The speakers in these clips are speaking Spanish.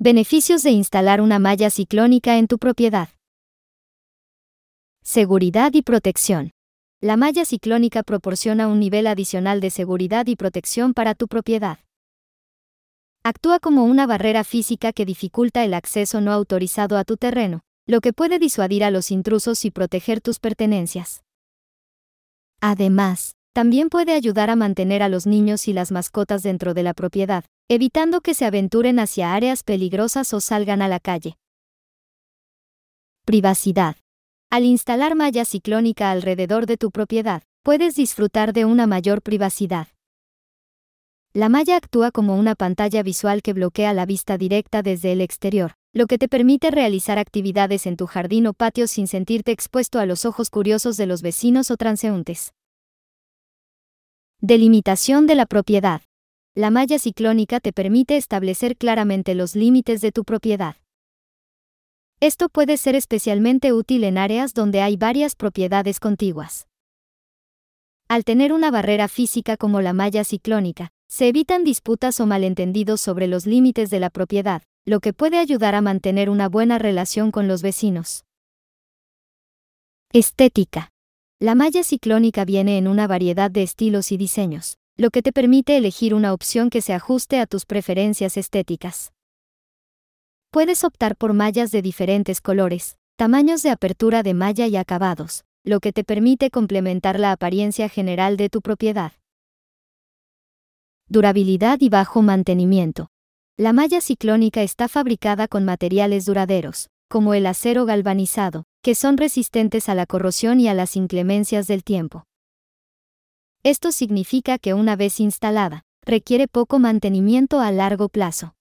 Beneficios de instalar una malla ciclónica en tu propiedad. Seguridad y protección. La malla ciclónica proporciona un nivel adicional de seguridad y protección para tu propiedad. Actúa como una barrera física que dificulta el acceso no autorizado a tu terreno, lo que puede disuadir a los intrusos y proteger tus pertenencias. Además, también puede ayudar a mantener a los niños y las mascotas dentro de la propiedad, evitando que se aventuren hacia áreas peligrosas o salgan a la calle. Privacidad. Al instalar malla ciclónica alrededor de tu propiedad, puedes disfrutar de una mayor privacidad. La malla actúa como una pantalla visual que bloquea la vista directa desde el exterior, lo que te permite realizar actividades en tu jardín o patio sin sentirte expuesto a los ojos curiosos de los vecinos o transeúntes. Delimitación de la propiedad. La malla ciclónica te permite establecer claramente los límites de tu propiedad. Esto puede ser especialmente útil en áreas donde hay varias propiedades contiguas. Al tener una barrera física como la malla ciclónica, se evitan disputas o malentendidos sobre los límites de la propiedad, lo que puede ayudar a mantener una buena relación con los vecinos. Estética. La malla ciclónica viene en una variedad de estilos y diseños, lo que te permite elegir una opción que se ajuste a tus preferencias estéticas. Puedes optar por mallas de diferentes colores, tamaños de apertura de malla y acabados, lo que te permite complementar la apariencia general de tu propiedad. Durabilidad y bajo mantenimiento. La malla ciclónica está fabricada con materiales duraderos, como el acero galvanizado, que son resistentes a la corrosión y a las inclemencias del tiempo. Esto significa que una vez instalada, requiere poco mantenimiento a largo plazo.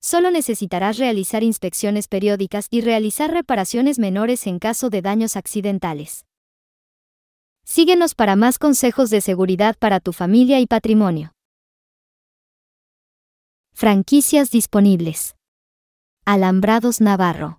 Solo necesitarás realizar inspecciones periódicas y realizar reparaciones menores en caso de daños accidentales. Síguenos para más consejos de seguridad para tu familia y patrimonio. Franquicias disponibles. Alambrados Navarro.